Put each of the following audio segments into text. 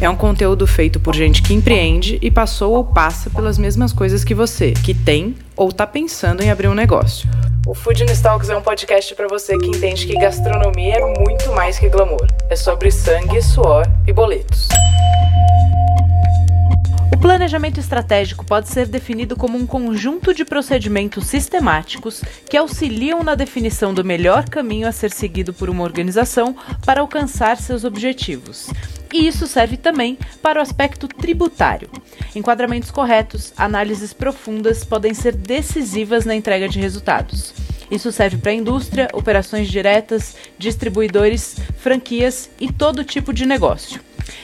É um conteúdo feito por gente que empreende e passou ou passa pelas mesmas coisas que você, que tem ou está pensando em abrir um negócio. O Food Talks é um podcast para você que entende que gastronomia é muito mais que glamour. É sobre sangue, suor e boletos. O planejamento estratégico pode ser definido como um conjunto de procedimentos sistemáticos que auxiliam na definição do melhor caminho a ser seguido por uma organização para alcançar seus objetivos. E isso serve também para o aspecto tributário. Enquadramentos corretos, análises profundas podem ser decisivas na entrega de resultados. Isso serve para a indústria, operações diretas, distribuidores, franquias e todo tipo de negócio.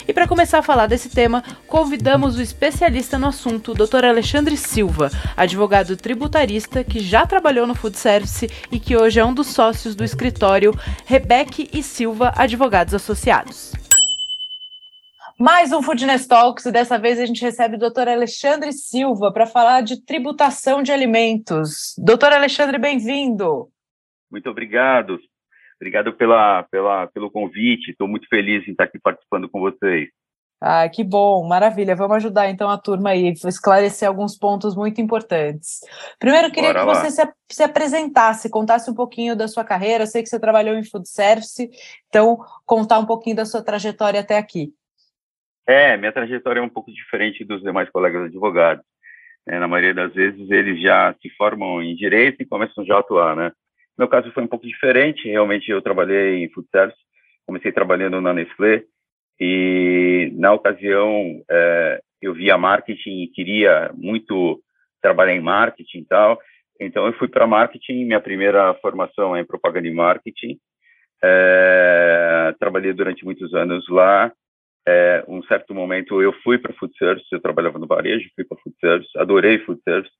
E para começar a falar desse tema, convidamos o especialista no assunto, o Dr. Alexandre Silva, advogado tributarista que já trabalhou no Food Service e que hoje é um dos sócios do escritório Rebeque e Silva Advogados Associados. Mais um Foodness Talks e dessa vez a gente recebe o doutor Alexandre Silva para falar de tributação de alimentos. Doutor Alexandre, bem-vindo. Muito obrigado. Obrigado pela, pela, pelo convite. Estou muito feliz em estar aqui participando com vocês. Ah, que bom, maravilha. Vamos ajudar então a turma aí, esclarecer alguns pontos muito importantes. Primeiro, queria Bora que lá. você se, se, apresentasse, contasse um pouquinho da sua carreira. Eu sei que você trabalhou em food service, então contar um pouquinho da sua trajetória até aqui. É, minha trajetória é um pouco diferente dos demais colegas advogados. É, na maioria das vezes, eles já se formam em direito e começam já a atuar, né? Meu caso foi um pouco diferente. Realmente, eu trabalhei em food service, comecei trabalhando na Nestlé e, na ocasião, é, eu via marketing e queria muito trabalhar em marketing e tal. Então, eu fui para marketing. Minha primeira formação é em propaganda e marketing. É, trabalhei durante muitos anos lá é, um certo momento eu fui para food service, eu trabalhava no varejo, fui para food service, adorei food service.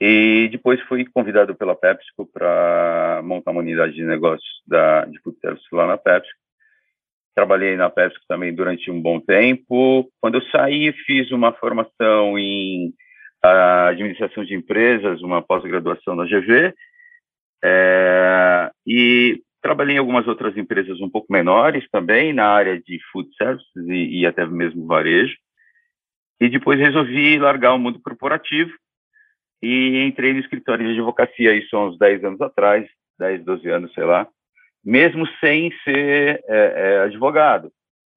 E depois fui convidado pela PepsiCo para montar uma unidade de negócios da, de food service lá na PepsiCo. Trabalhei na PepsiCo também durante um bom tempo. Quando eu saí, fiz uma formação em administração de empresas, uma pós-graduação na GV. É, e Trabalhei em algumas outras empresas um pouco menores também, na área de food services e, e até mesmo varejo. E depois resolvi largar o mundo corporativo e entrei no escritório de advocacia, isso há uns 10 anos atrás, 10, 12 anos, sei lá, mesmo sem ser é, é, advogado.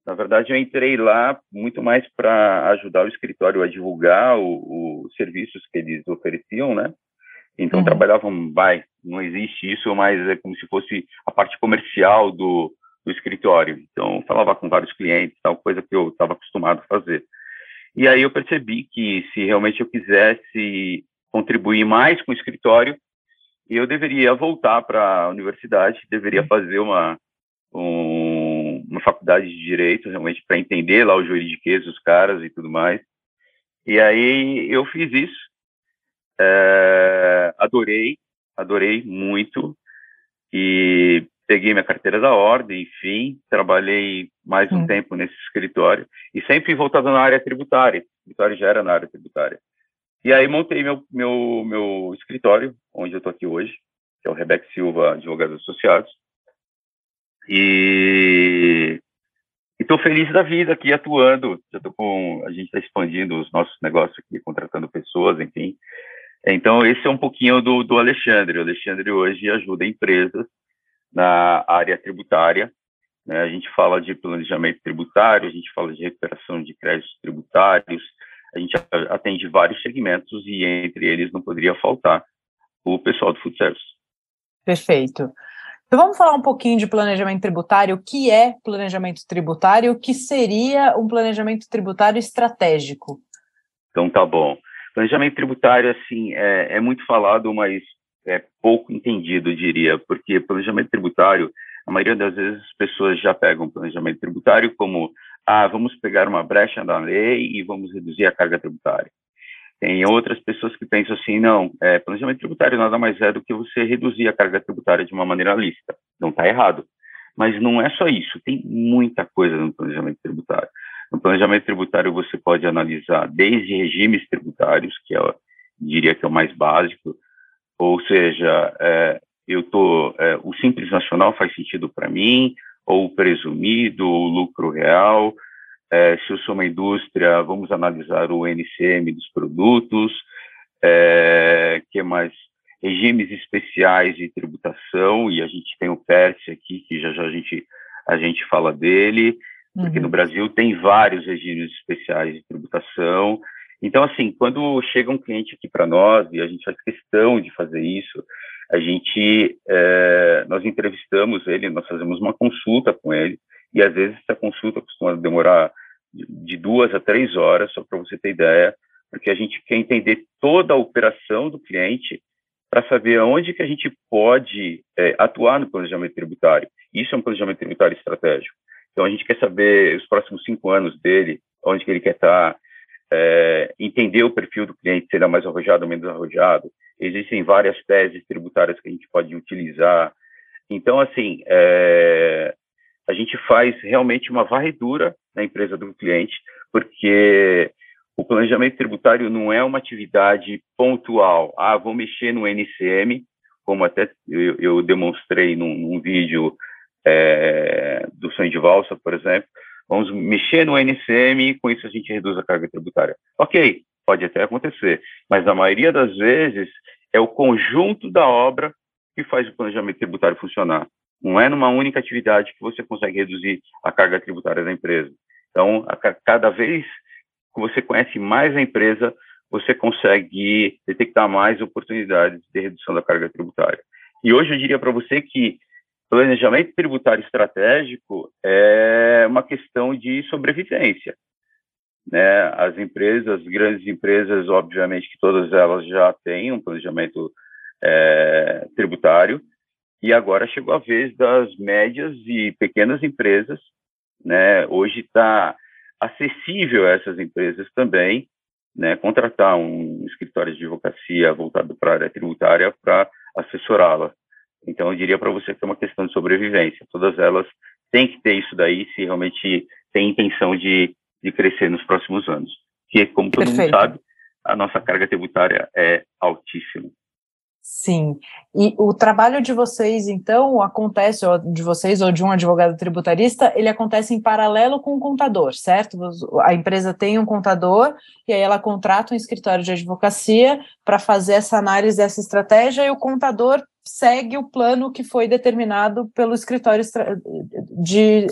Na verdade, eu entrei lá muito mais para ajudar o escritório a divulgar os serviços que eles ofereciam, né? Então, uhum. trabalhavam, vai, não existe isso, mas é como se fosse a parte comercial do, do escritório. Então, falava com vários clientes, tal coisa que eu estava acostumado a fazer. E aí eu percebi que se realmente eu quisesse contribuir mais com o escritório, eu deveria voltar para a universidade, deveria uhum. fazer uma, um, uma faculdade de direito, realmente, para entender lá o juridiquês dos caras e tudo mais. E aí eu fiz isso, é, adorei, adorei muito e peguei minha carteira da ordem, enfim, trabalhei mais um hum. tempo nesse escritório e sempre voltado na área tributária. O escritório já era na área tributária. E aí montei meu meu meu escritório, onde eu estou aqui hoje, que é o Rebeca Silva Advogados Associados. E estou feliz da vida aqui atuando. Já tô com a gente está expandindo os nossos negócios aqui, contratando pessoas, enfim. Então, esse é um pouquinho do, do Alexandre. O Alexandre hoje ajuda empresas na área tributária. Né? A gente fala de planejamento tributário, a gente fala de recuperação de créditos tributários, a gente atende vários segmentos e entre eles não poderia faltar o pessoal do food service. Perfeito. Então vamos falar um pouquinho de planejamento tributário. O que é planejamento tributário? O que seria um planejamento tributário estratégico? Então tá bom. Planejamento tributário, assim, é, é muito falado, mas é pouco entendido, eu diria, porque planejamento tributário, a maioria das vezes as pessoas já pegam planejamento tributário como, ah, vamos pegar uma brecha na lei e vamos reduzir a carga tributária. Tem outras pessoas que pensam assim, não, é, planejamento tributário nada mais é do que você reduzir a carga tributária de uma maneira lícita. Não está errado. Mas não é só isso, tem muita coisa no planejamento tributário. Planejamento tributário você pode analisar desde regimes tributários, que é, diria que é o mais básico, ou seja, é, eu tô, é, o simples nacional faz sentido para mim, ou o presumido, ou o lucro real. É, se eu sou uma indústria, vamos analisar o NCM dos produtos, é, que mais? Regimes especiais de tributação, e a gente tem o PERS aqui, que já já a gente, a gente fala dele, porque uhum. no Brasil tem vários regimes especiais de tributação. Então, assim, quando chega um cliente aqui para nós, e a gente faz questão de fazer isso, a gente, é, nós entrevistamos ele, nós fazemos uma consulta com ele, e às vezes essa consulta costuma demorar de duas a três horas, só para você ter ideia, porque a gente quer entender toda a operação do cliente para saber onde que a gente pode é, atuar no planejamento tributário. Isso é um planejamento tributário estratégico. Então, a gente quer saber os próximos cinco anos dele, onde que ele quer estar, é, entender o perfil do cliente, se ele é mais arrojado ou menos arrojado. Existem várias teses tributárias que a gente pode utilizar. Então, assim, é, a gente faz realmente uma varredura na empresa do cliente, porque o planejamento tributário não é uma atividade pontual. Ah, vou mexer no NCM, como até eu, eu demonstrei num, num vídeo é, do sonho de valsa, por exemplo, vamos mexer no NCM com isso a gente reduz a carga tributária. Ok, pode até acontecer, mas na maioria das vezes é o conjunto da obra que faz o planejamento tributário funcionar. Não é numa única atividade que você consegue reduzir a carga tributária da empresa. Então, a, cada vez que você conhece mais a empresa, você consegue detectar mais oportunidades de redução da carga tributária. E hoje eu diria para você que planejamento tributário estratégico é uma questão de sobrevivência. Né? As empresas, as grandes empresas, obviamente que todas elas já têm um planejamento é, tributário, e agora chegou a vez das médias e pequenas empresas, né? Hoje está acessível a essas empresas também, né? Contratar um escritório de advocacia voltado para a área tributária para assessorá-la. Então, eu diria para você que é uma questão de sobrevivência. Todas elas têm que ter isso daí se realmente tem intenção de, de crescer nos próximos anos. Que, como todo Perfeito. mundo sabe, a nossa carga tributária é altíssima. Sim. E o trabalho de vocês, então, acontece, ou de vocês ou de um advogado tributarista, ele acontece em paralelo com o contador, certo? A empresa tem um contador e aí ela contrata um escritório de advocacia para fazer essa análise dessa estratégia e o contador segue o plano que foi determinado pelo escritório de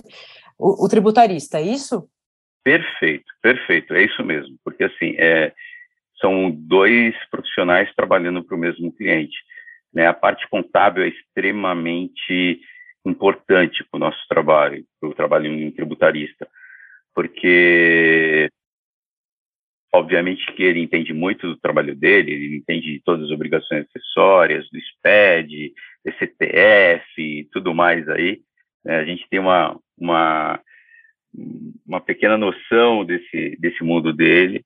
o, o tributarista, é isso? Perfeito, perfeito, é isso mesmo, porque assim, é, são dois profissionais trabalhando para o mesmo cliente. Né? A parte contábil é extremamente importante para o nosso trabalho, para o trabalho em tributarista, porque obviamente que ele entende muito do trabalho dele, ele entende todas as obrigações acessórias, do SPED, DCTF e tudo mais aí. Né? A gente tem uma, uma, uma pequena noção desse, desse mundo dele,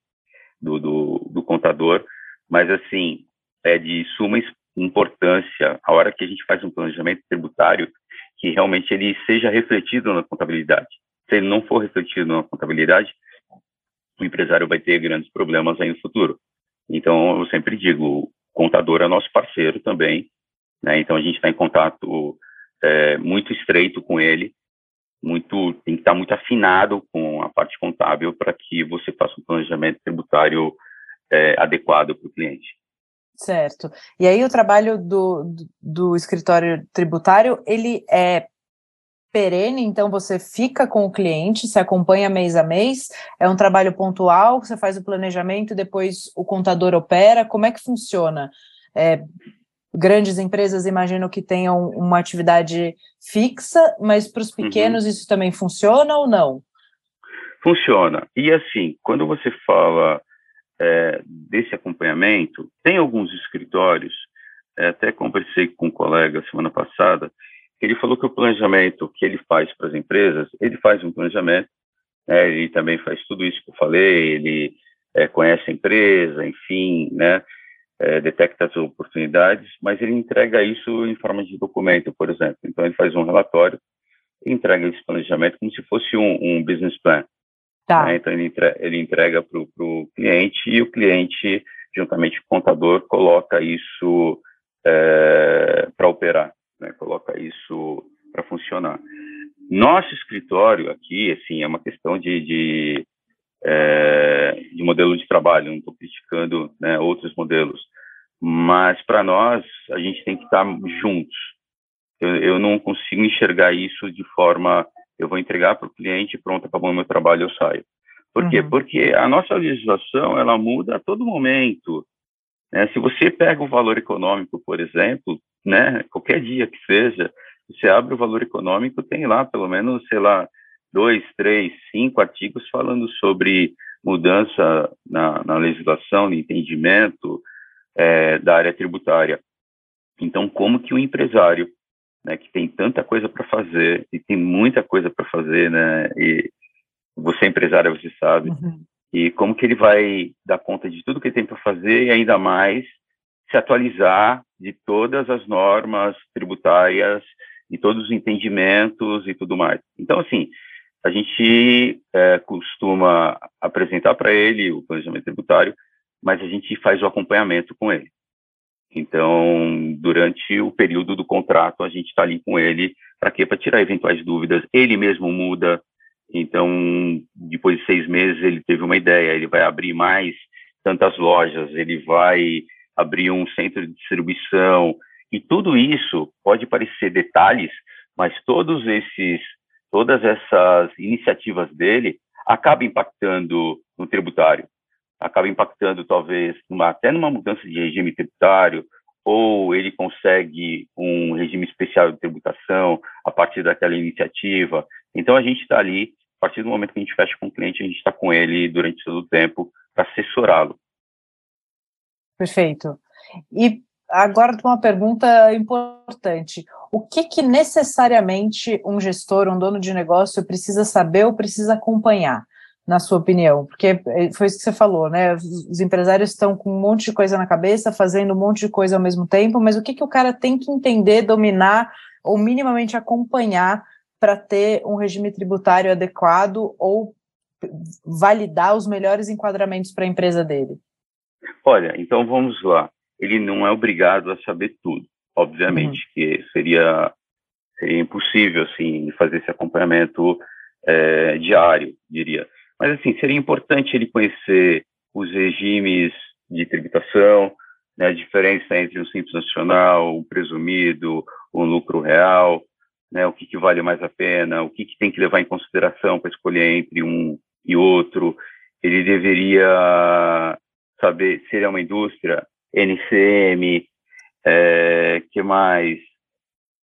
do, do, do contador, mas assim, é de suma importância a hora que a gente faz um planejamento tributário que realmente ele seja refletido na contabilidade. Se ele não for refletido na contabilidade, o empresário vai ter grandes problemas aí no futuro. Então, eu sempre digo, o contador é nosso parceiro também, né? Então, a gente está em contato é, muito estreito com ele muito tem que estar muito afinado com a parte contábil para que você faça um planejamento tributário é, adequado para o cliente. Certo. E aí o trabalho do, do, do escritório tributário ele é perene, então você fica com o cliente, se acompanha mês a mês, é um trabalho pontual, você faz o planejamento, depois o contador opera, como é que funciona? É, grandes empresas imagino que tenham uma atividade fixa, mas para os uhum. pequenos uhum. isso também funciona ou não? Funciona. E assim, quando você fala é, desse acompanhamento, tem alguns escritórios, é, até conversei com um colega semana passada, ele falou que o planejamento que ele faz para as empresas, ele faz um planejamento, né, ele também faz tudo isso que eu falei, ele é, conhece a empresa, enfim, né, é, detecta as oportunidades, mas ele entrega isso em forma de documento, por exemplo. Então, ele faz um relatório entrega esse planejamento como se fosse um, um business plan. Tá. Né? Então, ele entrega, ele entrega para o cliente e o cliente, juntamente com o contador, coloca isso é, para operar, né? coloca isso para funcionar. Nosso escritório aqui, assim, é uma questão de, de, é, de modelo de trabalho, não estou criticando né, outros modelos, mas para nós, a gente tem que estar juntos. Eu, eu não consigo enxergar isso de forma, eu vou entregar para o cliente, pronto, acabou o meu trabalho, eu saio. Por uhum. quê? Porque a nossa legislação, ela muda a todo momento. Né? Se você pega o valor econômico, por exemplo, né, qualquer dia que seja, você abre o valor econômico, tem lá pelo menos, sei lá, dois, três, cinco artigos falando sobre mudança na, na legislação, no entendimento é, da área tributária. Então, como que o empresário, né, que tem tanta coisa para fazer, e tem muita coisa para fazer, né, e você é empresário, você sabe, uhum. e como que ele vai dar conta de tudo que ele tem para fazer e ainda mais se atualizar de todas as normas tributárias e todos os entendimentos e tudo mais. Então, assim, a gente é, costuma apresentar para ele o planejamento tributário, mas a gente faz o acompanhamento com ele. Então, durante o período do contrato, a gente está ali com ele para quê? Para tirar eventuais dúvidas. Ele mesmo muda. Então, depois de seis meses, ele teve uma ideia. Ele vai abrir mais tantas lojas. Ele vai abrir um centro de distribuição. E tudo isso pode parecer detalhes, mas todos esses, todas essas iniciativas dele acabam impactando no tributário, acaba impactando talvez até numa mudança de regime tributário, ou ele consegue um regime especial de tributação a partir daquela iniciativa. Então a gente está ali, a partir do momento que a gente fecha com o cliente, a gente está com ele durante todo o tempo para assessorá-lo. Perfeito. E agora uma pergunta importante. O que, que necessariamente um gestor, um dono de negócio precisa saber ou precisa acompanhar, na sua opinião? Porque é, foi isso que você falou, né? Os empresários estão com um monte de coisa na cabeça, fazendo um monte de coisa ao mesmo tempo, mas o que, que o cara tem que entender, dominar ou minimamente acompanhar para ter um regime tributário adequado ou validar os melhores enquadramentos para a empresa dele? Olha, então vamos lá ele não é obrigado a saber tudo. Obviamente uhum. que seria, seria impossível, assim, fazer esse acompanhamento é, diário, diria. Mas, assim, seria importante ele conhecer os regimes de tributação, né, a diferença entre um simples nacional, um presumido, um lucro real, né, o que, que vale mais a pena, o que, que tem que levar em consideração para escolher entre um e outro. Ele deveria saber se ele é uma indústria, NCM, é, que mais?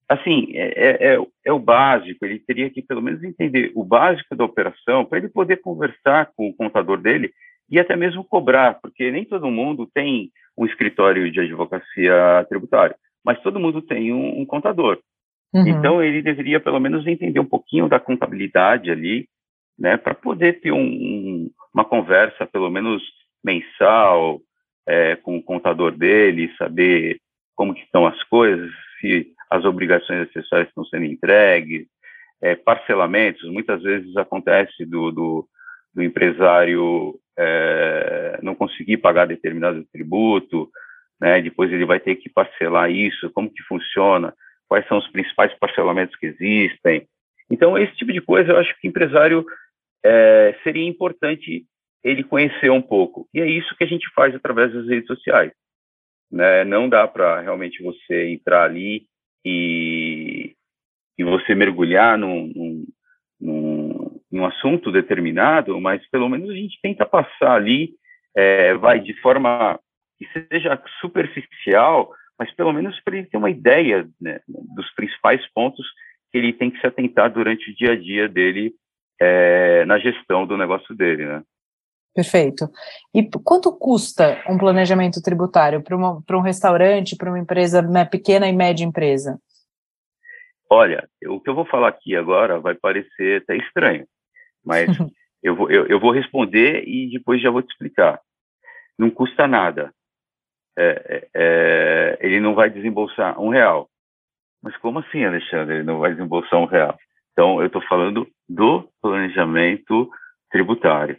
Assim, é, é, é, é, o básico, ele teria que pelo menos entender o básico da operação para ele poder conversar com o contador dele e até mesmo cobrar, porque nem todo mundo tem um escritório de advocacia tributária, mas todo mundo tem um, um contador. Uhum. Então, ele deveria pelo menos entender um pouquinho da contabilidade ali, né, para poder ter um, uma conversa, pelo menos mensal, é, com o contador dele, saber como estão as coisas, se as obrigações acessórias estão sendo entregues, é, parcelamentos, muitas vezes acontece do, do, do empresário é, não conseguir pagar determinado tributo, né, depois ele vai ter que parcelar isso, como que funciona, quais são os principais parcelamentos que existem. Então, esse tipo de coisa eu acho que o empresário é, seria importante ele conhecer um pouco. E é isso que a gente faz através das redes sociais. Né? Não dá para realmente você entrar ali e, e você mergulhar num, num, num, num, assunto determinado, mas pelo menos a gente tenta passar ali, é, vai de forma que seja superficial, mas pelo menos para ele ter uma ideia né, dos principais pontos que ele tem que se atentar durante o dia a dia dele é, na gestão do negócio dele, né? Perfeito. E quanto custa um planejamento tributário para um restaurante, para uma empresa uma pequena e média empresa? Olha, o que eu vou falar aqui agora vai parecer até estranho, mas eu, vou, eu, eu, vou responder e depois já vou te explicar. Não custa nada. É, é, é, ele não vai desembolsar um real. Mas como assim, Alexandre? Ele não vai desembolsar um real? Então, eu estou falando do planejamento tributário.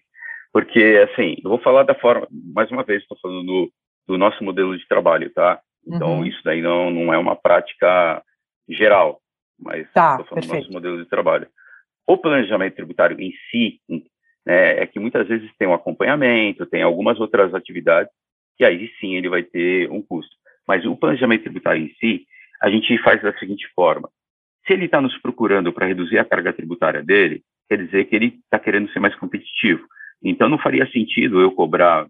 Porque, assim, eu vou falar da forma, mais uma vez, estou falando do, do, nosso modelo de trabalho, tá? Então, uhum. isso daí não, não é uma prática geral, mas tá, estou falando do nosso modelo de trabalho. O planejamento tributário em si, né, é que muitas vezes tem um acompanhamento, tem algumas outras atividades, que aí sim ele vai ter um custo. Mas o planejamento tributário em si, a gente faz da seguinte forma: se ele está nos procurando para reduzir a carga tributária dele, quer dizer que ele está querendo ser mais competitivo. Então, não faria sentido eu cobrar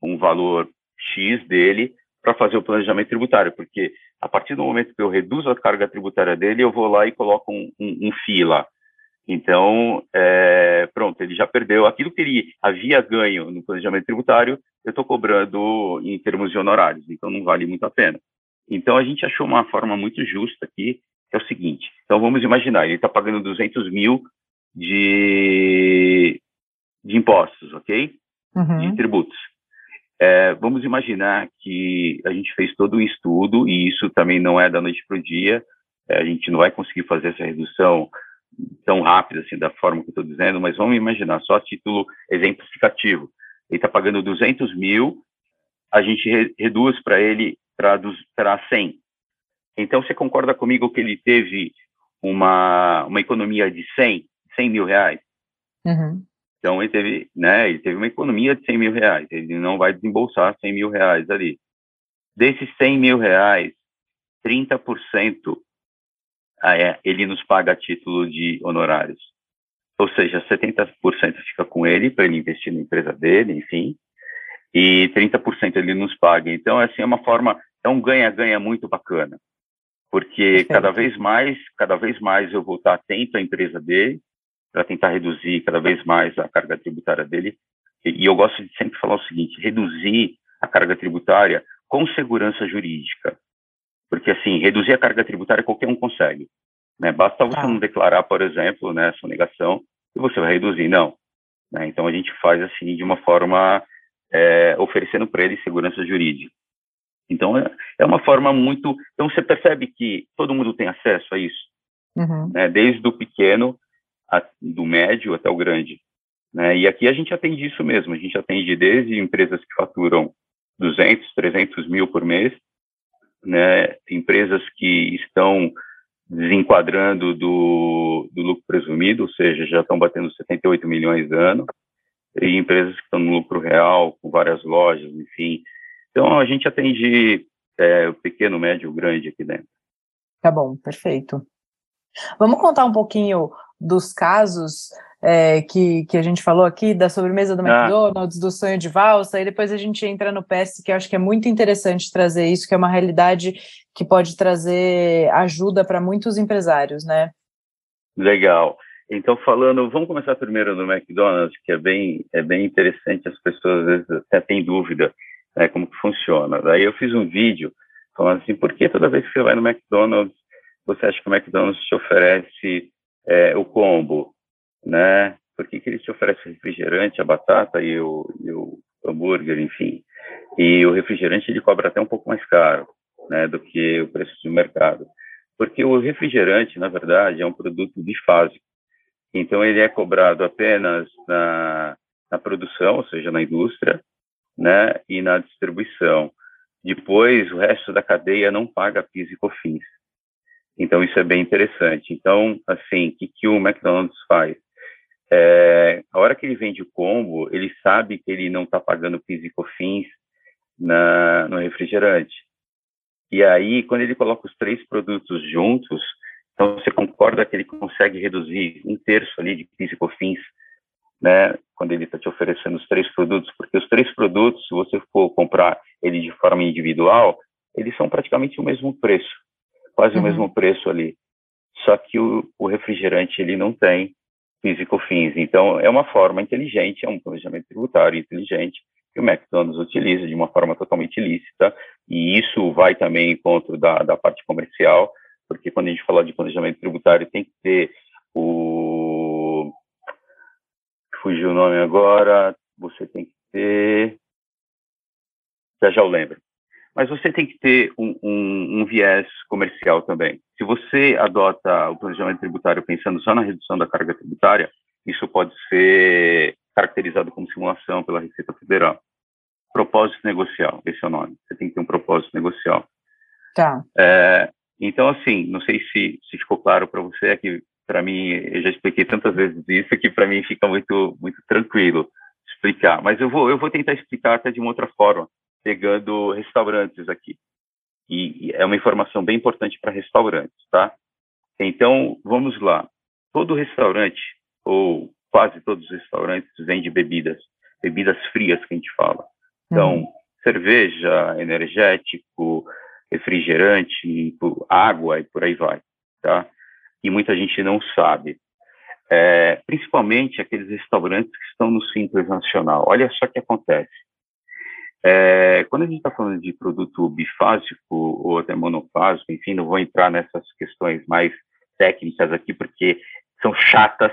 um valor X dele para fazer o planejamento tributário, porque a partir do momento que eu reduzo a carga tributária dele, eu vou lá e coloco um, um, um FII. Então, é, pronto, ele já perdeu aquilo que ele havia ganho no planejamento tributário, eu estou cobrando em termos de honorários, então não vale muito a pena. Então, a gente achou uma forma muito justa aqui, que é o seguinte, então vamos imaginar, ele está pagando 200 mil de, de impostos, ok? Uhum. De tributos. É, vamos imaginar que a gente fez todo um estudo, e isso também não é da noite para o dia, é, a gente não vai conseguir fazer essa redução tão rápida, assim, da forma que eu estou dizendo, mas vamos imaginar, só a título exemplificativo. Ele está pagando 200 mil, a gente re reduz para ele para 100. Então, você concorda comigo que ele teve uma, uma economia de 100, 100 mil reais? Uhum. Então, ele teve, né, ele teve uma economia de 100 mil reais. Ele não vai desembolsar 100 mil reais ali. Desses 100 mil reais, 30% ah, é, ele nos paga a título de honorários. Ou seja, 70% fica com ele para ele investir na empresa dele, enfim, e 30% ele nos paga. Então, assim, é uma forma, é um ganha-ganha muito bacana, porque cada vez mais, cada vez mais eu vou estar atento à empresa dele, para tentar reduzir cada vez mais a carga tributária dele. E, e eu gosto de sempre falar o seguinte: reduzir a carga tributária com segurança jurídica. Porque, assim, reduzir a carga tributária qualquer um consegue. Né? Basta você ah. não declarar, por exemplo, né, sua negação e você vai reduzir. Não. Né? Então, a gente faz, assim, de uma forma é, oferecendo para ele segurança jurídica. Então, é, é, uma forma muito... Então, você percebe que todo mundo tem acesso a isso. Uhum. Né? Desde o pequeno, a, do médio até o grande. Né? E aqui a gente atende isso mesmo. A gente atende desde empresas que faturam 200, 300 mil por mês, né, empresas que estão desenquadrando do, do lucro presumido, ou seja, já estão batendo 78 milhões ano, e empresas que estão no lucro real, com várias lojas, enfim. Então, a gente atende é, o pequeno, médio, grande aqui dentro. Tá bom, perfeito. Vamos contar um pouquinho dos casos é, que, que a gente falou aqui, da sobremesa do ah. McDonald's, do sonho de valsa, e depois a gente entra no PS, que eu acho que é muito interessante trazer isso, que é uma realidade que pode trazer ajuda para muitos empresários, né? Legal. Então, falando, vamos começar primeiro no McDonald's, que é bem, é bem interessante, as pessoas às vezes até têm dúvida né, como que funciona. Daí eu fiz um vídeo falando assim, por que toda vez que você vai no McDonald's, você acha que o McDonald's te oferece é, o combo? né? Por que, que ele te oferece refrigerante, a batata e o, e o hambúrguer, enfim? E o refrigerante ele cobra até um pouco mais caro, né, do que o preço do mercado. Porque o refrigerante, na verdade, é um produto bifásico. Então, ele é cobrado apenas na, na produção, ou seja, na indústria, né, e na distribuição. Depois, o resto da cadeia não paga PIS e COFINS. Então, isso é bem interessante. Então, assim, o que, que o McDonald's faz? É, a hora que ele vende o combo, ele sabe que ele não está pagando PIS e COFINS na, no refrigerante. E aí, quando ele coloca os três produtos juntos, então você concorda que ele consegue reduzir um terço ali de PIS e COFINS, né, quando ele está te oferecendo os três produtos, porque os três produtos, se você for comprar ele de forma individual, eles são praticamente o mesmo preço, quase uhum. o mesmo preço ali. Só que o, o refrigerante ele não tem físico-fins. Então, é uma forma inteligente, é um planejamento tributário inteligente que o McDonald's utiliza de uma forma totalmente ilícita, e isso vai também em encontro da, da parte comercial, porque quando a gente fala de planejamento tributário, tem que ter o. Fugiu o nome agora, você tem que ter. Já já eu lembro mas você tem que ter um, um, um, viés comercial também. Se você adota o planejamento tributário pensando só na redução da carga tributária, isso pode ser simulação pela Receita Federal. Propósito negocial, esse é o nome. Você tem que ter um propósito negocial. Tá. É, então, assim, não sei se, se ficou claro para você, é que para mim, eu já expliquei tantas vezes isso que para mim fica muito, muito tranquilo explicar. Mas eu vou, eu vou tentar explicar até de uma outra forma, pegando restaurantes aqui. E, e é uma informação bem importante para restaurantes, tá? Então, vamos lá. Todo restaurante, ou quase todos os restaurantes, vendem bebidas, bebidas frias que a gente fala. Então, uhum. cerveja, energético, refrigerante, água e por aí vai, tá? E muita gente não sabe. É, principalmente aqueles restaurantes que estão no Simples Nacional. Olha só o que acontece. É, quando a gente está falando de produto bifásico ou até monofásico, enfim, não vou entrar nessas questões mais técnicas aqui porque são chatas,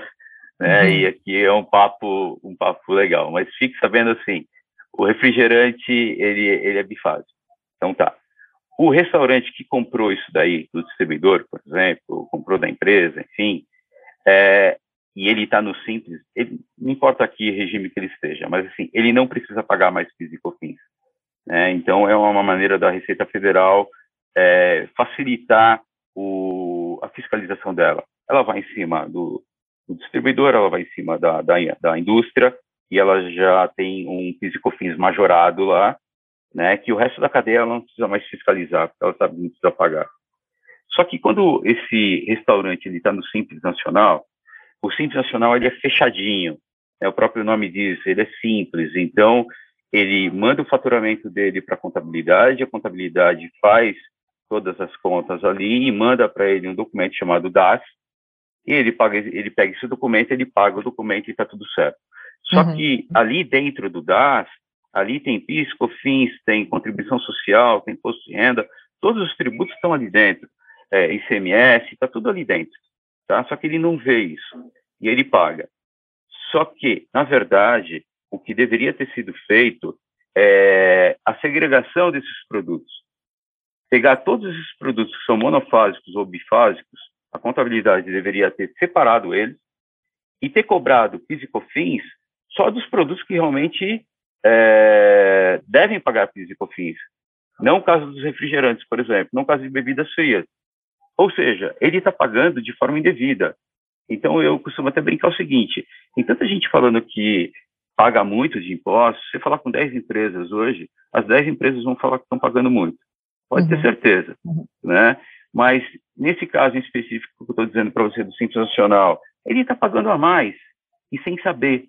né? Uhum. E aqui é um papo, um papo legal. Mas fique sabendo assim, o refrigerante ele, ele é bifásico. Então tá. O restaurante que comprou isso daí do distribuidor, por exemplo, comprou da empresa, enfim, é, e ele está no simples, ele, não importa que regime que ele esteja, mas assim, ele não precisa pagar mais PIS. Né? Então, é uma maneira da Receita Federal é, facilitar o, a fiscalização dela. Ela vai em cima do, do distribuidor, ela vai em cima da, da, da, indústria, e ela já tem um PIS majorado lá, né, que o resto da cadeia ela não precisa mais fiscalizar, porque ela sabe que não precisa pagar. Só que quando esse restaurante está no Simples Nacional, o Simples Nacional ele é fechadinho, né, o próprio nome diz, ele é simples, então ele manda o faturamento dele para a contabilidade, a contabilidade faz todas as contas ali e manda para ele um documento chamado DAS, e ele, paga, ele pega esse documento, ele paga o documento e está tudo certo. Só uhum. que ali dentro do DAS, ali tem PIS, COFINS, tem contribuição social, tem imposto de renda, todos os tributos estão ali dentro, é, ICMS, está tudo ali dentro tá? Só que ele não vê isso e ele paga. Só que, na verdade, o que deveria ter sido feito é a segregação desses produtos. Pegar todos esses produtos que são monofásicos ou bifásicos, a contabilidade deveria ter separado eles e ter cobrado PIS só dos produtos que realmente é, devem pagar PIS. Não o caso dos refrigerantes, por exemplo, não o caso de bebidas frias. Ou seja, ele está pagando de forma indevida. Então, eu costumo até brincar o seguinte: tem tanta gente falando que paga muito de impostos, se falar com 10 empresas hoje, as 10 empresas vão falar que estão pagando muito. Pode uhum. ter certeza, uhum. né? Mas, nesse caso em específico que eu estou dizendo para você do Simples Nacional, ele está pagando a mais e sem saber.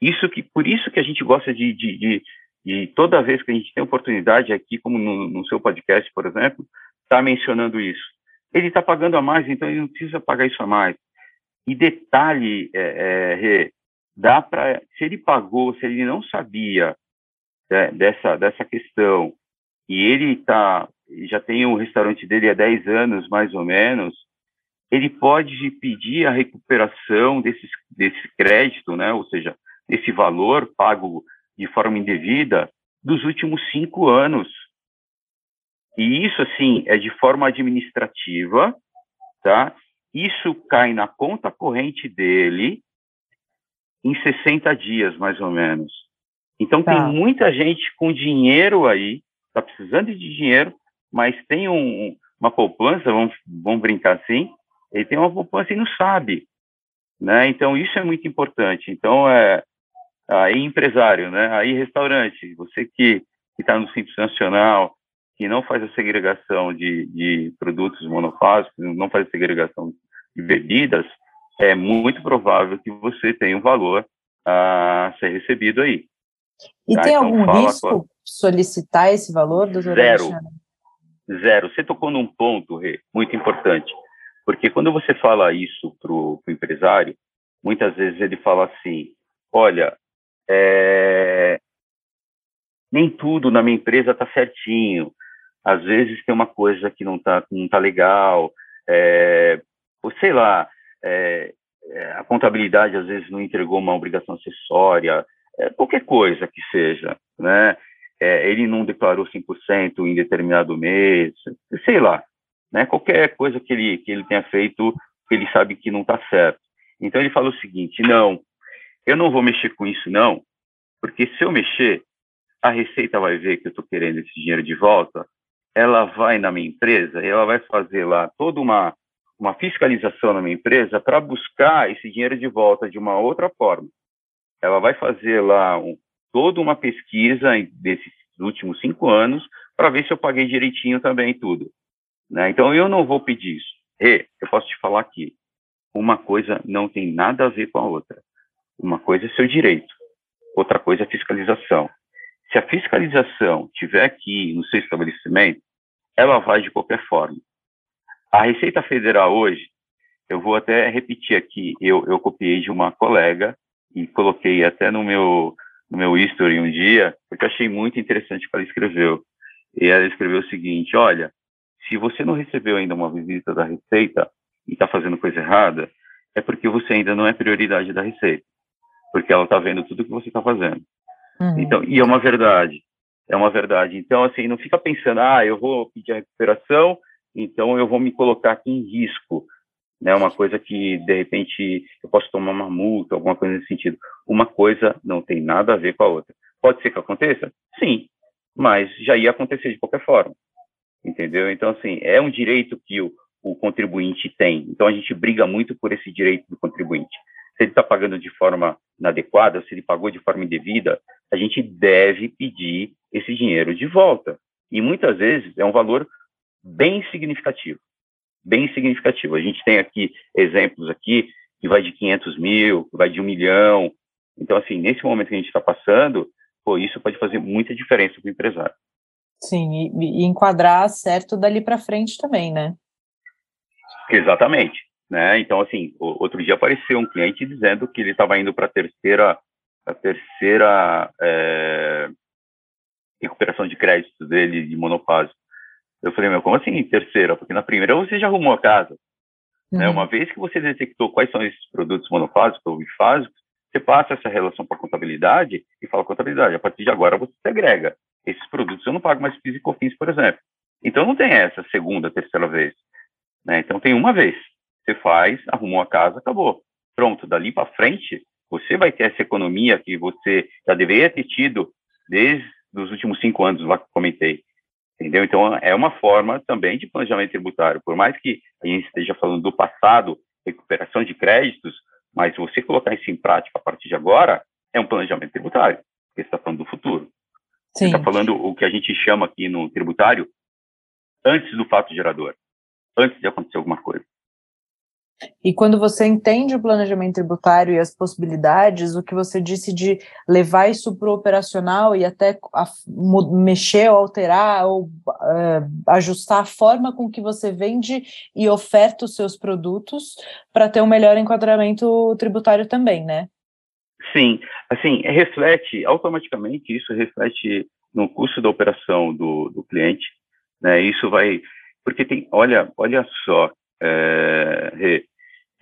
Isso que, por isso que a gente gosta de, de, de, de toda vez que a gente tem oportunidade aqui, como no, no seu podcast, por exemplo, estar tá mencionando isso ele está pagando a mais, então ele não precisa pagar isso a mais. E detalhe, é, é, dá para, se ele pagou, se ele não sabia né, dessa dessa questão e ele tá já tem o um restaurante dele há 10 anos mais ou menos, ele pode pedir a recuperação desse desse crédito, né? Ou seja, desse valor pago de forma indevida dos últimos cinco anos. E isso, assim, é de forma administrativa, tá? Isso cai na conta corrente dele em 60 dias, mais ou menos. Então, tá. tem muita gente com dinheiro aí, tá precisando de dinheiro, mas tem um, uma poupança, vamos, vamos brincar assim, ele tem uma poupança e não sabe, né? Então, isso é muito importante. Então, é, aí empresário, né? Aí restaurante, você que está no Simples Nacional, que não faz a segregação de, de produtos monofásicos, não faz a segregação de bebidas, é muito provável que você tenha um valor a ser recebido aí. E tá? tem então, algum risco a... solicitar esse valor, doutor Zero. Zero. Você tocou num ponto, Rê, muito importante, porque quando você fala isso para o empresário, muitas vezes ele fala assim, olha, é... nem tudo na minha empresa está certinho, às vezes tem uma coisa que não está não tá legal, é, ou sei lá, é, é, a contabilidade às vezes não entregou uma obrigação acessória, é, qualquer coisa que seja, né? É, ele não declarou 100% em determinado mês, sei lá, né? Qualquer coisa que ele, que ele tenha feito, ele sabe que não está certo. Então ele fala o seguinte, não, eu não vou mexer com isso não, Porque se eu mexer, a Receita vai ver que eu estou querendo esse dinheiro de volta, ela vai na minha empresa, ela vai fazer lá toda uma, uma fiscalização na minha empresa para buscar esse dinheiro de volta de uma outra forma. Ela vai fazer lá um, toda uma pesquisa desses últimos cinco anos para ver se eu paguei direitinho também tudo. Né? Então, eu não vou pedir isso. E, eu posso te falar aqui, uma coisa não tem nada a ver com a outra. Uma coisa é seu direito, outra coisa é fiscalização. Se a fiscalização tiver aqui no seu estabelecimento, ela vai de qualquer forma. A Receita Federal hoje, eu vou até repetir aqui, eu, eu copiei de uma colega e coloquei até no meu, no meu history um dia, porque achei muito interessante o que ela escreveu. E ela escreveu o seguinte, olha, se você não recebeu ainda uma visita da Receita e está fazendo coisa errada, é porque você ainda não é prioridade da Receita, porque ela está vendo tudo que você está fazendo. Uhum. Então, e é uma verdade. É uma verdade. Então, assim, não fica pensando, ah, eu vou pedir a recuperação, então eu vou me colocar aqui em risco. Né, uma coisa que, de repente, eu posso tomar uma multa, alguma coisa nesse sentido. Uma coisa não tem nada a ver com a outra. Pode ser que aconteça? Sim, mas já ia acontecer de qualquer forma. Entendeu? Então, assim, é um direito que o, o contribuinte tem. Então, a gente briga muito por esse direito do contribuinte se ele está pagando de forma inadequada, se ele pagou de forma indevida, a gente deve pedir esse dinheiro de volta. E muitas vezes é um valor bem significativo, bem significativo. A gente tem aqui exemplos aqui que vai de 500 mil, que vai de um milhão. Então, assim, nesse momento que a gente está passando, pô, isso pode fazer muita diferença para o empresário. Sim, e, e enquadrar certo dali para frente também, né? Exatamente. Né? Então, assim, outro dia apareceu um cliente dizendo que ele estava indo para a terceira, a terceira é, recuperação de crédito dele de monofase. Eu falei, meu, como assim terceira? Porque na primeira você já arrumou a casa. Né? Uhum. Né? Uma vez que você detectou quais são esses produtos monofásicos ou bifásicos, você passa essa relação para a contabilidade e fala contabilidade, a partir de agora você segrega. Esses produtos eu não pago mais PIS e COFINS, por exemplo. Então não tem essa segunda, terceira vez. Né? Então tem uma vez. Você faz, arrumou a casa, acabou. Pronto, dali para frente, você vai ter essa economia que você já deveria ter tido desde os últimos cinco anos, lá que comentei. Entendeu? Então, é uma forma também de planejamento tributário. Por mais que a gente esteja falando do passado, recuperação de créditos, mas você colocar isso em prática a partir de agora, é um planejamento tributário, porque você está falando do futuro. Sim. Você está falando o que a gente chama aqui no tributário antes do fato gerador, antes de acontecer alguma coisa. E quando você entende o planejamento tributário e as possibilidades, o que você disse de levar isso para o operacional e até a, mexer ou alterar ou uh, ajustar a forma com que você vende e oferta os seus produtos para ter um melhor enquadramento tributário também, né? Sim, assim, reflete automaticamente, isso reflete no custo da operação do, do cliente, né? Isso vai, porque tem, olha, olha só, é,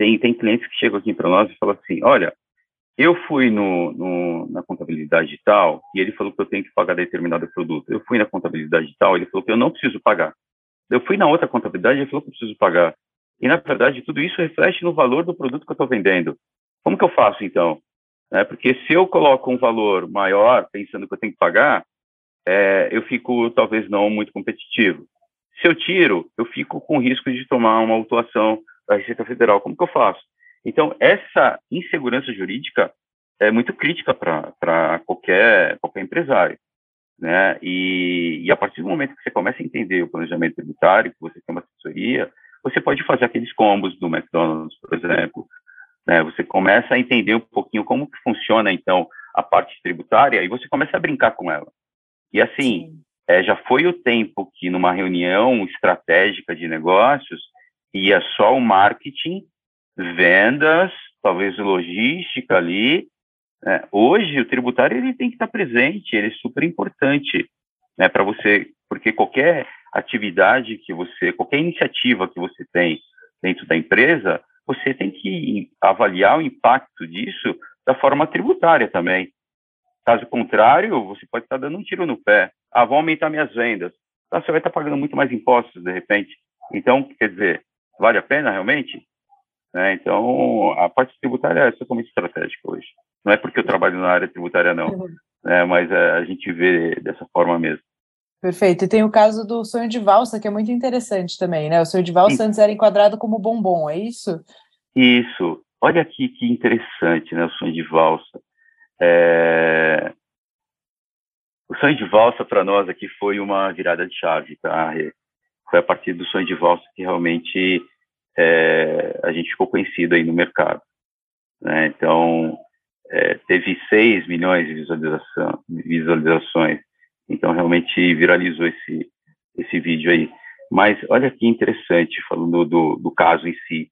tem, tem clientes que chegam aqui para nós e falam assim, olha, eu fui no, no, na contabilidade tal e ele falou que eu tenho que pagar determinado produto. Eu fui na contabilidade tal, ele falou que eu não preciso pagar. Eu fui na outra contabilidade e ele falou que eu preciso pagar. E, na verdade, tudo isso reflete no valor do produto que eu estou vendendo. Como que eu faço, então? É, porque se eu coloco um valor maior, pensando que eu tenho que pagar, é, eu fico, talvez, não muito competitivo. Se eu tiro, eu fico com risco de tomar uma autuação da Receita Federal. Como que eu faço? Então, essa insegurança jurídica é muito crítica para qualquer, qualquer empresário. Né? E, e, a partir do momento que você começa a entender o planejamento tributário, que você tem uma assessoria, você pode fazer aqueles combos do McDonald's, por exemplo. Né? Você começa a entender um pouquinho como que funciona, então, a parte tributária e você começa a brincar com ela. E assim, é, já foi o tempo que numa reunião estratégica de negócios, ia só o marketing, vendas, talvez logística ali. Né? Hoje, o tributário ele tem que estar presente, ele é super importante né, para você, porque qualquer atividade que você, qualquer iniciativa que você tem dentro da empresa, você tem que avaliar o impacto disso da forma tributária também. Caso contrário, você pode estar dando um tiro no pé. Ah, vou aumentar minhas vendas. Então, você vai estar pagando muito mais impostos, de repente. Então, quer dizer, vale a pena realmente? É, então, a parte tributária é totalmente estratégica hoje. Não é porque eu trabalho na área tributária, não. Uhum. né, mas é, a gente vê dessa forma mesmo. Perfeito. E tem o caso do sonho de valsa, que é muito interessante também, né? O sonho de valsa Sim. antes era enquadrado como bombom, é isso? Isso. Olha aqui que interessante, né? O sonho de valsa. É... O sonho de valsa para nós aqui foi uma virada de chave, tá? Foi a partir do sonho de valsa que realmente é, a gente ficou conhecido aí no mercado. Né? Então, é, teve 6 milhões de visualização, visualizações, então realmente viralizou esse, esse vídeo aí. Mas olha que interessante, falando do, do caso em si.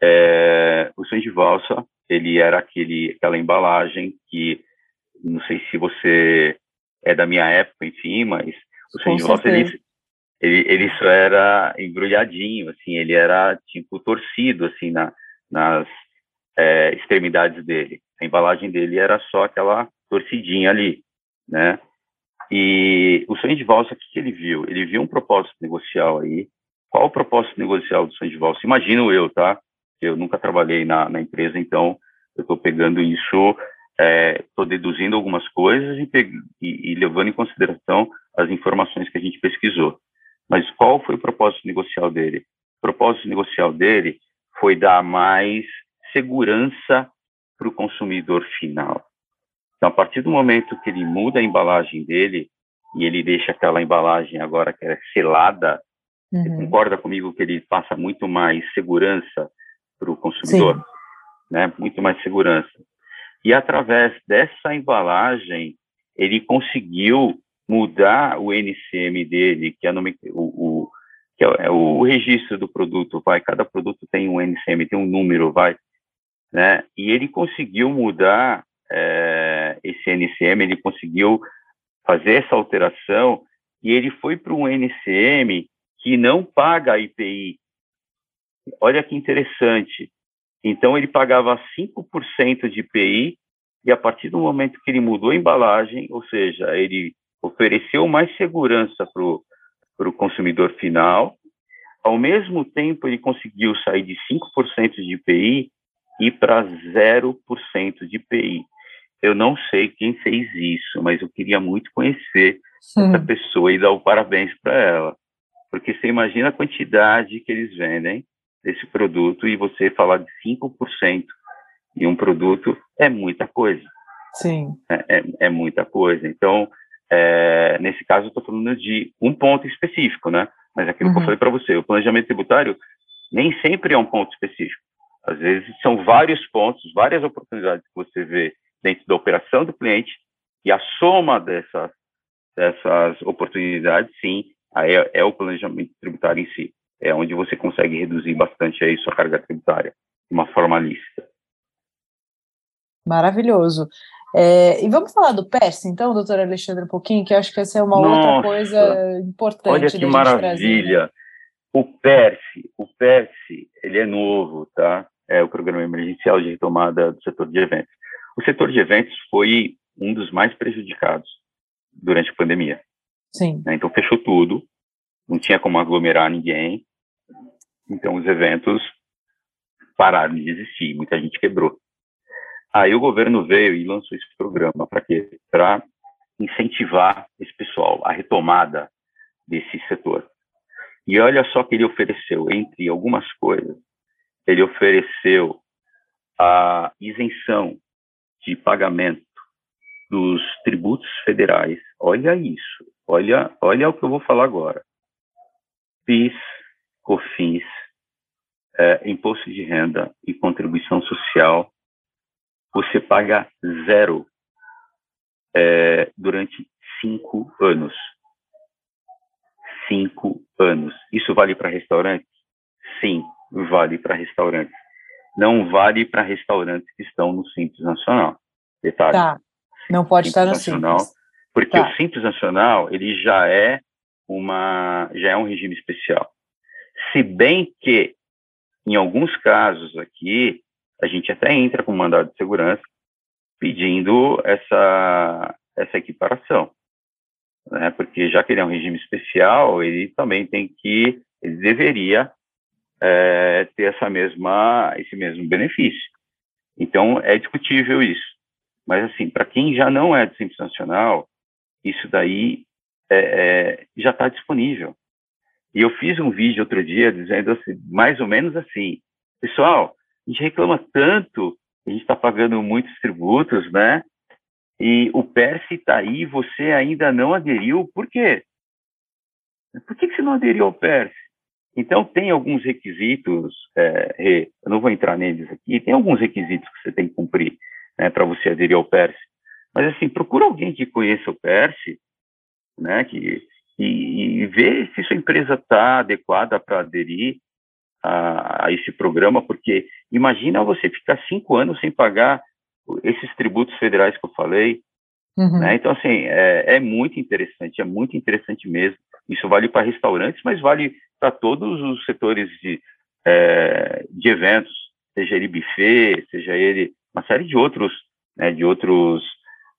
É, o sonho de valsa, ele era aquele, aquela embalagem que, não sei se você é da minha época, enfim, mas o sonho de valsa, ele, ele, ele só era embrulhadinho, assim, ele era tipo torcido, assim, na, nas é, extremidades dele. A embalagem dele era só aquela torcidinha ali, né? E o sonho de valsa, o que ele viu? Ele viu um propósito negocial aí. Qual o propósito negocial do sonho de valsa? Imagino eu, tá? Eu nunca trabalhei na, na empresa, então eu estou pegando isso, estou é, deduzindo algumas coisas e, e, e levando em consideração as informações que a gente pesquisou. Mas qual foi o propósito negocial dele? O propósito negocial dele foi dar mais segurança para o consumidor final. Então, a partir do momento que ele muda a embalagem dele e ele deixa aquela embalagem agora que é selada, uhum. você concorda comigo que ele passa muito mais segurança para o consumidor, Sim. né? Muito mais segurança. E através dessa embalagem, ele conseguiu mudar o NCM dele, que é, o, o, que é, é o registro do produto, vai, cada produto tem um NCM, tem um número, vai, né? E ele conseguiu mudar é, esse NCM, ele conseguiu fazer essa alteração e ele foi para um NCM que não paga IPI. Olha que interessante. Então ele pagava 5% de IPI e a partir do momento que ele mudou a embalagem, ou seja, ele ofereceu mais segurança para o consumidor final, ao mesmo tempo ele conseguiu sair de 5% de IPI e para 0% de IPI. Eu não sei quem fez isso, mas eu queria muito conhecer Sim. essa pessoa e dar o parabéns para ela. Porque você imagina a quantidade que eles vendem desse produto e você falar de 5% de um produto é muita coisa. Sim. É, é, é muita coisa. Então, é, nesse caso, eu estou falando de um ponto específico, né? Mas aquilo uhum. que eu uhum. falei para você, o planejamento tributário nem sempre é um ponto específico. Às vezes são vários pontos, várias oportunidades que você vê dentro da operação do cliente e a soma dessas, dessas oportunidades, sim, aí é, é, o planejamento tributário em si. É onde você consegue reduzir bastante aí sua carga tributária de uma forma lícita. Maravilhoso. É, e vamos falar do PERS, então, doutor Alexandre, um pouquinho, que eu acho que essa é uma Nossa, outra coisa importante. Olha que maravilha. Trazer, né? O PERS, o PERS, ele é novo, tá? É o Programa Emergencial de Retomada do Setor de Eventos. O setor de eventos foi um dos mais prejudicados durante a pandemia. Sim. Né? Então fechou tudo, não tinha como aglomerar ninguém. Então os eventos pararam de existir, muita gente quebrou. Aí o governo veio e lançou esse programa para quê? Para incentivar esse pessoal, a retomada desse setor. E olha só que ele ofereceu, entre algumas coisas, ele ofereceu a isenção de pagamento dos tributos federais. Olha isso, olha, olha o que eu vou falar agora. PIS, COFINS, é, imposto de renda e contribuição social, você paga zero é, durante cinco anos. Cinco anos. Isso vale para restaurantes? Sim, vale para restaurantes não vale para restaurantes que estão no Simples Nacional. Detalhe. Tá. Não pode estar no Nacional, Simples. Porque tá. o Simples Nacional, ele já é uma já é um regime especial. Se bem que em alguns casos aqui a gente até entra com mandado de segurança pedindo essa essa equiparação, né? Porque já que ele é um regime especial, ele também tem que ele deveria é, ter essa mesma, esse mesmo benefício. Então, é discutível isso. Mas, assim, para quem já não é do Simples Nacional, isso daí é, é, já está disponível. E eu fiz um vídeo outro dia dizendo assim, mais ou menos assim, pessoal, a gente reclama tanto, a gente está pagando muitos tributos, né? E o PERS está aí, você ainda não aderiu, por quê? Por que, que você não aderiu ao PERS? Então, tem alguns requisitos, é, eu não vou entrar neles aqui, tem alguns requisitos que você tem que cumprir né, para você aderir ao PERS. Mas, assim, procura alguém que conheça o PERS, né, que, e, e ver se sua empresa está adequada para aderir a, a, esse programa, porque imagina você ficar cinco anos sem pagar esses tributos federais que eu falei. Uhum. Né? Então, assim, é, é muito interessante, é muito interessante mesmo. Isso vale para restaurantes, mas vale para todos os setores de, é, de eventos, seja ele buffet, seja ele uma série de outros, né, de outros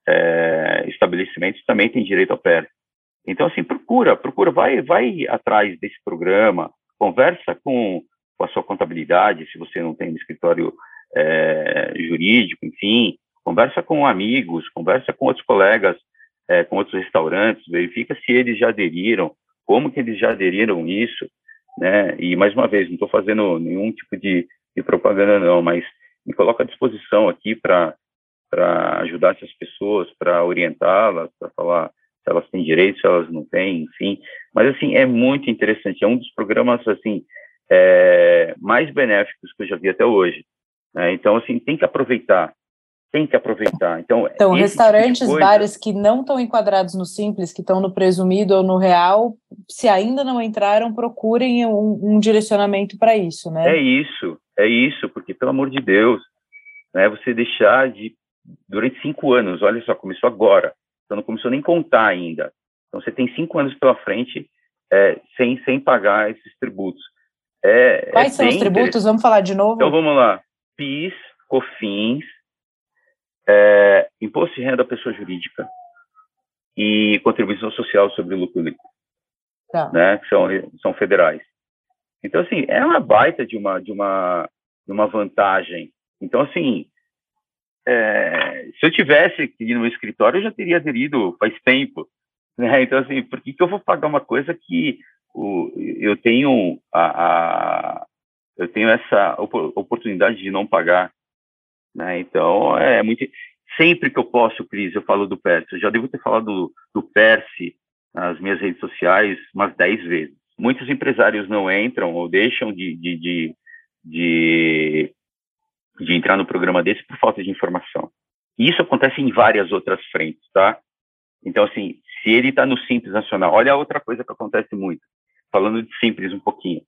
é, estabelecimentos também tem direito ao PER. Então, assim, procura, procura, vai, vai atrás desse programa, conversa com, com a sua contabilidade, se você não tem um escritório é, jurídico, enfim, conversa com amigos, conversa com outros colegas, é, com outros restaurantes, verifica se eles já aderiram, como que eles já aderiram isso, né? E mais uma vez, não estou fazendo nenhum tipo de, de, propaganda não, mas me coloco à disposição aqui para para ajudar essas pessoas, para orientá-las, para falar se elas têm direito, se elas não têm, enfim. Mas assim é muito interessante, é um dos programas assim é, mais benéficos que eu já vi até hoje. Né? Então assim tem que aproveitar, tem que aproveitar. Então, então restaurantes, tipo coisa... bares que não estão enquadrados no simples, que estão no presumido ou no real, se ainda não entraram, procurem um, um direcionamento para isso, né? É isso, é isso, porque pelo amor de Deus, né? Você deixar de durante cinco anos, olha só, começou agora, então não começou nem contar ainda. Então você tem cinco anos pela frente é, sem sem pagar esses tributos. É, é Quais é são os tributos? Vamos falar de novo. Então vamos lá, PIS, COFINS é, imposto de renda à pessoa jurídica e contribuição social sobre o lucro líquido, tá. né, que são, são federais. Então, assim, é uma baita de uma, de uma, de uma vantagem. Então, assim, é, se eu tivesse aqui no escritório, eu já teria aderido faz tempo. Né? Então, assim, por que, que eu vou pagar uma coisa que o, eu tenho a, a, eu tenho essa oportunidade de não pagar? Né? Então, é muito. Sempre que eu posso, Cris, eu falo do Perse. Eu já devo ter falado do, do Perse nas minhas redes sociais umas 10 vezes. Muitos empresários não entram ou deixam de, de, de, de, de entrar no programa desse por falta de informação. Isso acontece em várias outras frentes, tá? Então, assim, se ele está no Simples Nacional, olha outra coisa que acontece muito, falando de Simples um pouquinho.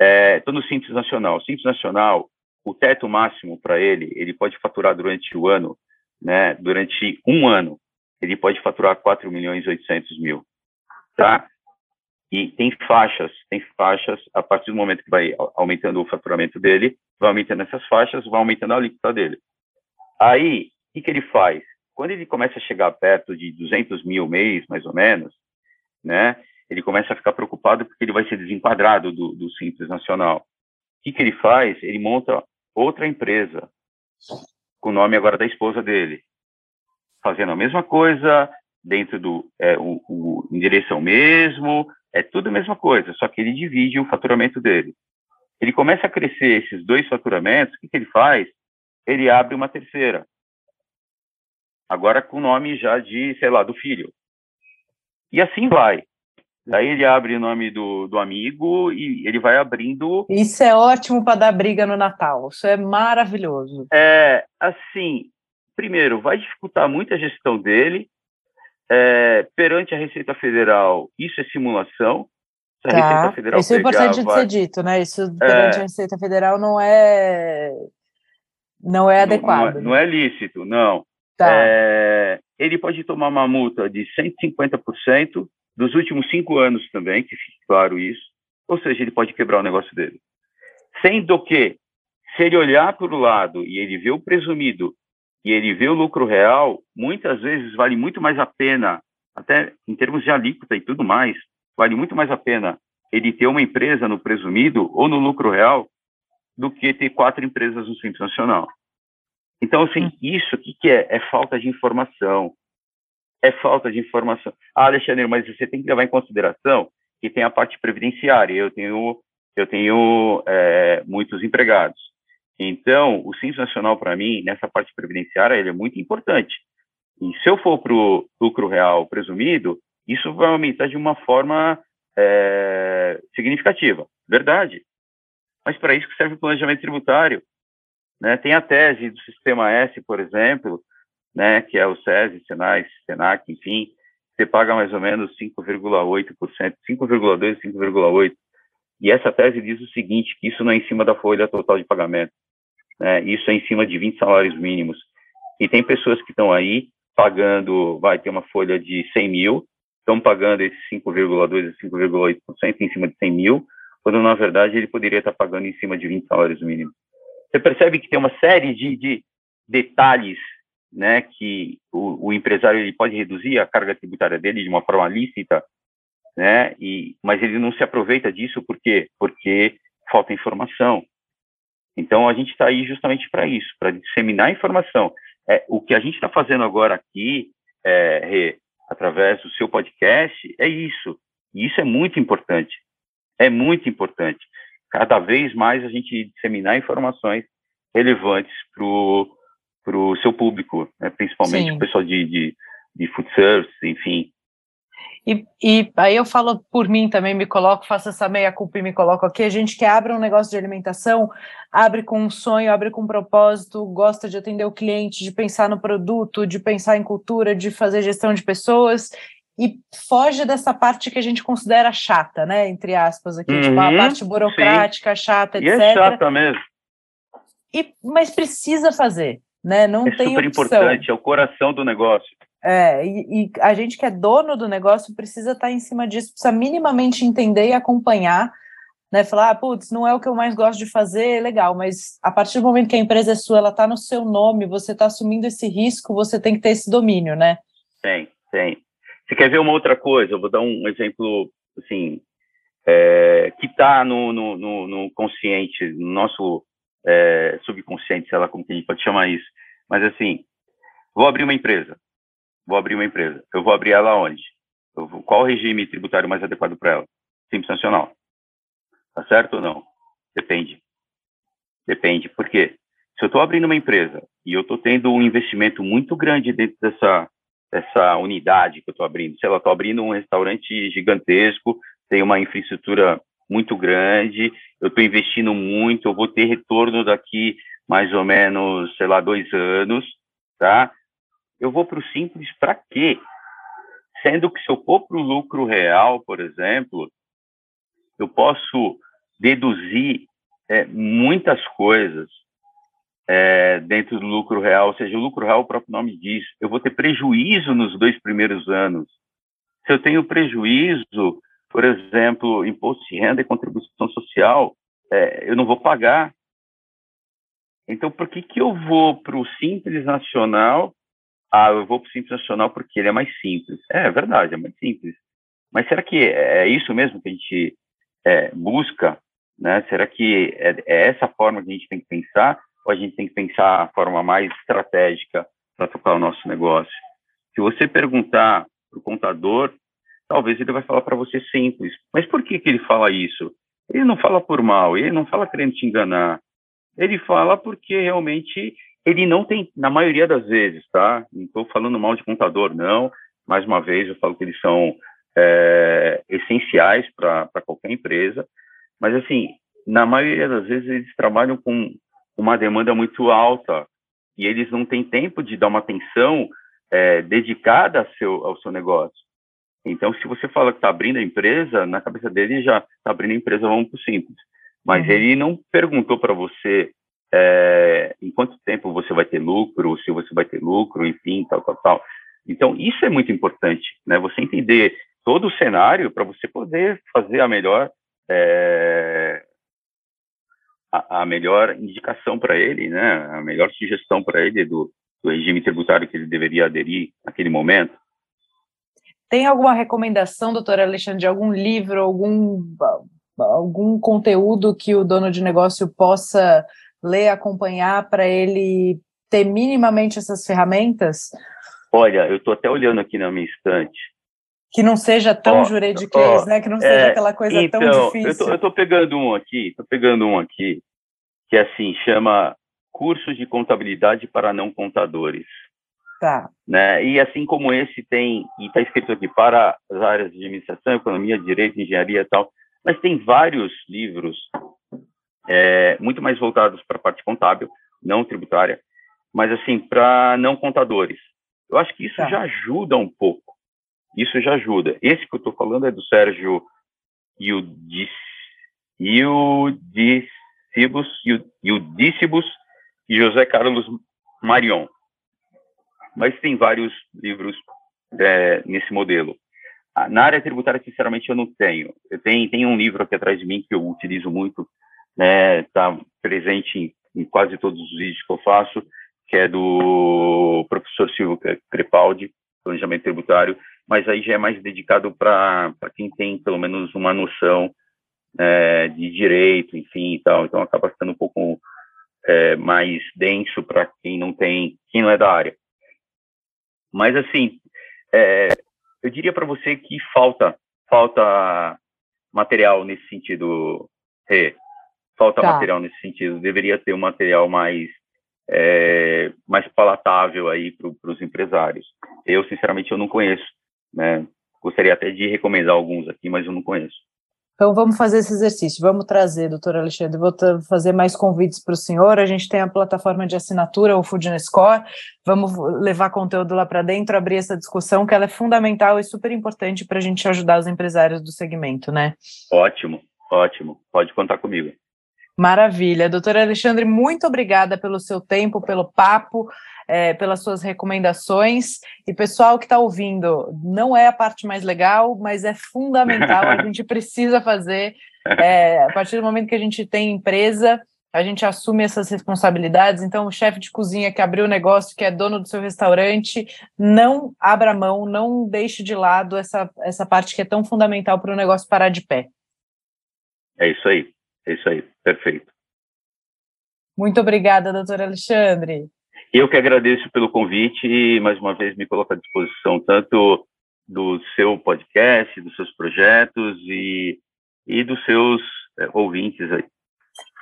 É, no Simples Nacional. Simples Nacional, o teto máximo para ele, ele pode faturar durante o ano, né, durante um ano, ele pode faturar 4 milhões e 800 mil, tá? E tem faixas, tem faixas, a partir do momento que vai aumentando o faturamento dele, vai aumentando essas faixas, vai aumentando a alíquota dele. Aí, o que, que ele faz? Quando ele começa a chegar perto de 200 mil mês, mais ou menos, né, ele começa a ficar preocupado porque ele vai ser desenquadrado do, do Simples Nacional. O que, que ele faz? Ele monta outra empresa, com o nome agora da esposa dele, fazendo a mesma coisa, dentro do é, o, o endereço é o mesmo, é tudo a mesma coisa, só que ele divide o faturamento dele. Ele começa a crescer esses dois faturamentos, o que, que ele faz? Ele abre uma terceira. Agora com o nome já de, sei lá, do filho. E assim vai. Daí ele abre o nome do, do amigo e ele vai abrindo. Isso é ótimo para dar briga no Natal. Isso é maravilhoso. É, assim, primeiro, vai dificultar muito a gestão dele. É, perante a Receita Federal, isso é simulação. Se tá. Receita Federal isso é importante de ser dito, né? Isso perante é, a Receita Federal não é não é adequado. Não, não, é, não é lícito, não. Tá. É, ele pode tomar uma multa de 150% dos últimos cinco anos também, que fique claro isso, ou seja, ele pode quebrar o negócio dele. Sendo que, se ele olhar para o lado e ele vê o presumido e ele vê o lucro real, muitas vezes vale muito mais a pena, até em termos de alíquota e tudo mais, vale muito mais a pena ele ter uma empresa no presumido ou no lucro real do que ter quatro empresas no Simples Nacional. Então, assim, hum. isso o que, que é? É falta de informação. É falta de informação. Ah, Alexandre, mas você tem que levar em consideração que tem a parte previdenciária. Eu tenho, eu tenho é, muitos empregados. Então, o Simples Nacional, para mim, nessa parte previdenciária, ele é muito importante. E se eu for para o lucro real presumido, isso vai aumentar de uma forma é, significativa. Verdade. Mas para isso que serve o planejamento tributário. Né? Tem a tese do Sistema S, por exemplo, né, que é o SESI, Senai, Senac, enfim, você paga mais ou menos 5,8%, 5,2%, 5,8%. E essa tese diz o seguinte, que isso não é em cima da folha total de pagamento, né? isso é em cima de 20 salários mínimos. E tem pessoas que estão aí pagando, vai ter uma folha de 100 mil, estão pagando esse 5,2% 5,8% em cima de 100 mil, quando na verdade ele poderia estar pagando em cima de 20 salários mínimos. Você percebe que tem uma série de, de detalhes né, que o, o, empresário ele pode reduzir a carga tributária dele de uma forma lícita, né, e, mas ele não se aproveita disso por quê? Porque falta informação. Então a gente está aí justamente para isso, para disseminar informação. É, o que a gente está fazendo agora aqui, é, através do seu podcast, é isso. E isso é muito importante. É muito importante. Cada vez mais a gente disseminar informações relevantes para o seu público, né? principalmente Sim. o pessoal de, de, de food service, enfim, e, e, aí eu falo por mim também, me coloco, faço essa meia-culpa e me coloco aqui. A gente que abre um negócio de alimentação, abre com um sonho, abre com um propósito, gosta de atender o cliente, de pensar no produto, de pensar em cultura, de fazer gestão de pessoas e foge dessa parte que a gente considera chata, né? Entre aspas, aqui, uhum, tipo a uhum, parte burocrática, sim. chata, etc. E é chata mesmo. E, mas precisa fazer, né? Não é tem super opção. importante, é o coração do negócio. É, e, e, a gente que é dono do negócio precisa estar em cima disso, precisa minimamente entender e acompanhar, né? Falar, ah, putz, não é o que eu mais gosto de fazer, legal, mas a partir do momento que a empresa é sua, ela está no seu nome, você está assumindo esse risco, você tem que ter esse domínio, né? Tem, tem. Você quer ver uma outra coisa? Eu vou dar um exemplo, assim, é, que está no, no, no, no, consciente, no nosso é, subconsciente, sei lá como que a gente pode chamar isso, mas assim, vou abrir uma empresa vou abrir uma empresa. Eu vou abrir ela onde? Vou, qual o regime tributário mais adequado para ela? Simples nacional. Tá certo ou não? Depende. Depende. Por quê? Se eu estou abrindo uma empresa e eu estou tendo um investimento muito grande dentro dessa, dessa unidade que eu estou abrindo, se ela estou abrindo um restaurante gigantesco, tem uma infraestrutura muito grande, eu estou investindo muito, eu vou ter retorno daqui mais ou menos, sei lá, dois anos, tá? eu vou para o simples para quê? Sendo que se eu for para o lucro real, por exemplo, eu posso deduzir é, muitas coisas é, dentro do lucro real, ou seja, o lucro real, o próprio nome diz, eu vou ter prejuízo nos dois primeiros anos. Se eu tenho prejuízo, por exemplo, imposto de renda e contribuição social, é, eu não vou pagar. Então, por que, que eu vou para o Simples Nacional ah, eu vou para o Simples Nacional porque ele é mais simples. É, é verdade, é mais simples. Mas será que é isso mesmo que a gente é, busca? Né? Será que é, é, essa forma que a gente tem que pensar? Ou a gente tem que pensar a forma mais estratégica para tocar o nosso negócio? Se você perguntar para o contador, talvez ele vai falar para você simples. Mas por que, que ele fala isso? Ele não fala por mal, ele não fala querendo te enganar. Ele fala porque realmente ele não tem, na maioria das vezes, tá? Não estou falando mal de contador, não. Mais uma vez, eu falo que eles são é, essenciais para qualquer empresa. Mas, assim, na maioria das vezes, eles trabalham com uma demanda muito alta e eles não têm tempo de dar uma atenção é, dedicada ao seu, ao seu negócio. Então, se você fala que está abrindo a empresa, na cabeça dele já está abrindo a empresa, vamos para o simples. Mas uhum. ele não perguntou para você é, em quanto tempo você vai ter lucro, se você vai ter lucro, enfim, tal, tal, tal. Então, isso é muito importante, né? Você entender todo o cenário para você poder fazer a melhor é, a, a, melhor indicação para ele, né? A melhor sugestão para ele do, do regime tributário que ele deveria aderir naquele momento. Tem alguma recomendação, doutor Alexandre, de algum livro, algum algum conteúdo que o dono de negócio possa ler, acompanhar para ele ter minimamente essas ferramentas? Olha, eu estou até olhando aqui na minha estante. Que não seja tão oh, juridiquês, oh, né? Que não seja é, aquela coisa então, tão difícil. Eu estou pegando um aqui, estou pegando um aqui, que assim, chama Cursos de Contabilidade para Não Contadores. Tá. Né? E assim como esse tem, e está escrito aqui, para as áreas de administração, economia, direito, engenharia e tal, mas tem vários livros é, muito mais voltados para a parte contábil, não tributária, mas assim, para não contadores. Eu acho que isso tá. já ajuda um pouco. Isso já ajuda. Esse que eu estou falando é do Sérgio Iudicibus, Iudicibus e José Carlos Marion. Mas tem vários livros é, nesse modelo. Ah, na área tributária, sinceramente, eu não tenho. Eu tenho, tenho um livro aqui atrás de mim que eu utilizo muito, né, está presente em, em, quase todos os vídeos que eu faço, que é do professor Silvio Crepaldi, Planejamento Tributário, mas aí já é mais dedicado para quem tem pelo menos uma noção é, de direito, enfim, e tal. Então acaba ficando um pouco é, mais denso para quem não tem, quem não é da área. Mas assim, é, eu diria para você que falta, falta material nesse sentido, Rê falta tá. material nesse sentido. Deveria ter um material mais é, mais palatável aí para os empresários. Eu, sinceramente, eu não conheço, né? Gostaria até de recomendar alguns aqui, mas eu não conheço. Então vamos fazer esse exercício, vamos trazer, doutor Alexandre, vou fazer mais convites para o senhor. A gente tem a plataforma de assinatura, o Foodnescore, vamos levar conteúdo lá para dentro, abrir essa discussão, que ela é fundamental e super importante para a gente ajudar os empresários do segmento, né? Ótimo, ótimo, pode contar comigo. Maravilha. Doutora Alexandre, muito obrigada pelo seu tempo, pelo papo, é, pelas suas recomendações. E pessoal que está ouvindo, não é a parte mais legal, mas é fundamental, a gente precisa fazer. É, a partir do momento que a gente tem empresa, a gente assume essas responsabilidades. Então, o chefe de cozinha que abriu o negócio, que é dono do seu restaurante, não abra mão, não deixe de lado essa, essa parte que é tão fundamental para o negócio parar de pé. É isso aí. É isso aí, perfeito. Muito obrigada, doutor Alexandre. Eu que agradeço pelo convite e, mais uma vez, me coloco à disposição tanto do seu podcast, dos seus projetos e, e dos seus é, ouvintes aí.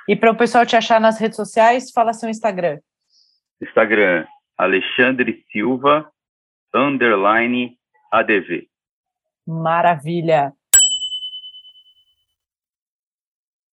E para o pessoal te achar nas redes sociais, fala seu Instagram. Instagram, Alexandre Silva, underline ADV. Maravilha.